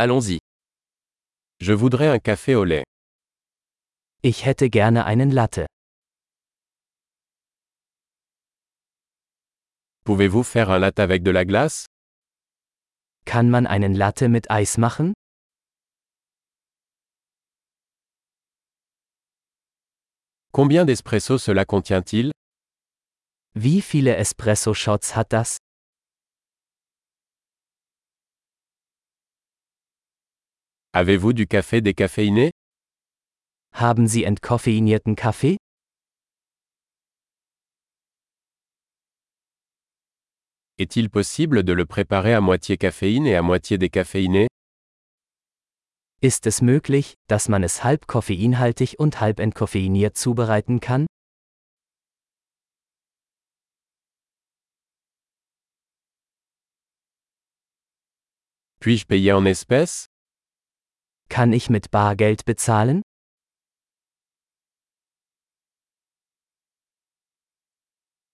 Allons-y. Je voudrais un café au lait. Ich hätte gerne einen Latte. Pouvez-vous faire un latte avec de la glace? Kann man einen Latte mit Eis machen? Combien d'espresso cela contient-il? Wie viele Espresso-Shots hat das? Avez-vous du café décaféiné? Haben Sie entkoffeinierten Kaffee? Est-il possible de le préparer à moitié caféine et à moitié décaféiné? Ist es möglich, dass man es halb koffeinhaltig und halb entkoffeiniert zubereiten kann? Puis-je payer en espèces? Kann ich mit Bargeld bezahlen?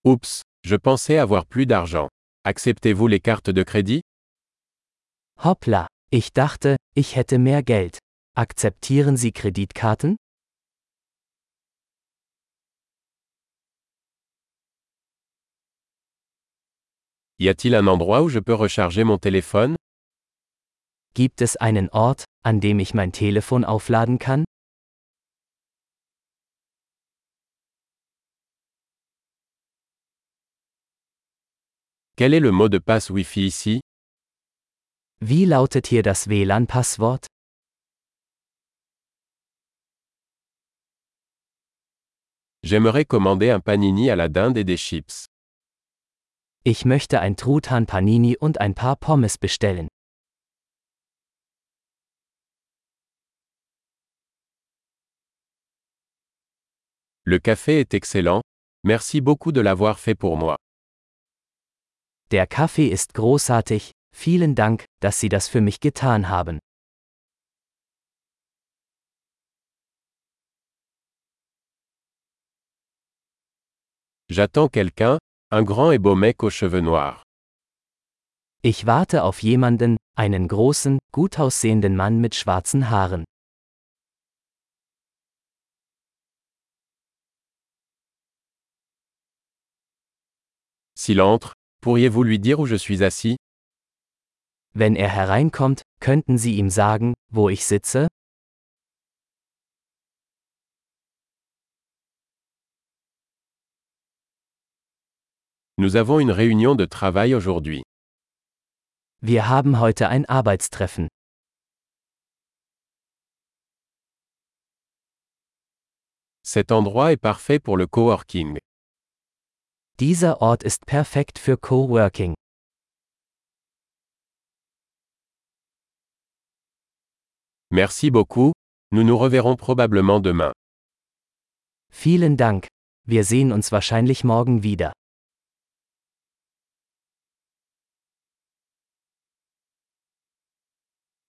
Oups, je pensais avoir plus d'argent. Acceptez-vous les cartes de crédit Hoppla, ich dachte, ich hätte mehr Geld. Akzeptieren Sie Kreditkarten? Y a-t-il un endroit où je peux recharger mon téléphone Gibt es einen Ort, an dem ich mein Telefon aufladen kann? Quel est le mot de passe Wi-Fi ici Wie lautet hier das WLAN-Passwort? J'aimerais commander un panini à la dinde et des chips. Ich möchte ein Truthahn Panini und ein paar Pommes bestellen. Le café est excellent. Merci beaucoup de l'avoir fait pour moi. Der Kaffee ist großartig, vielen Dank, dass Sie das für mich getan haben. J'attends quelqu'un, un grand et beau mec aux cheveux noirs. Ich warte auf jemanden, einen großen, gut aussehenden Mann mit schwarzen Haaren. S'il entre, pourriez-vous lui dire où je suis assis? Wenn er hereinkommt, könnten Sie ihm sagen, wo ich sitze? Nous avons une réunion de travail aujourd'hui. Wir haben heute ein Arbeitstreffen. Cet endroit est parfait pour le coworking. Dieser Ort ist perfekt für Coworking. Merci beaucoup, nous nous reverrons probablement demain. Vielen Dank. Wir sehen uns wahrscheinlich morgen wieder.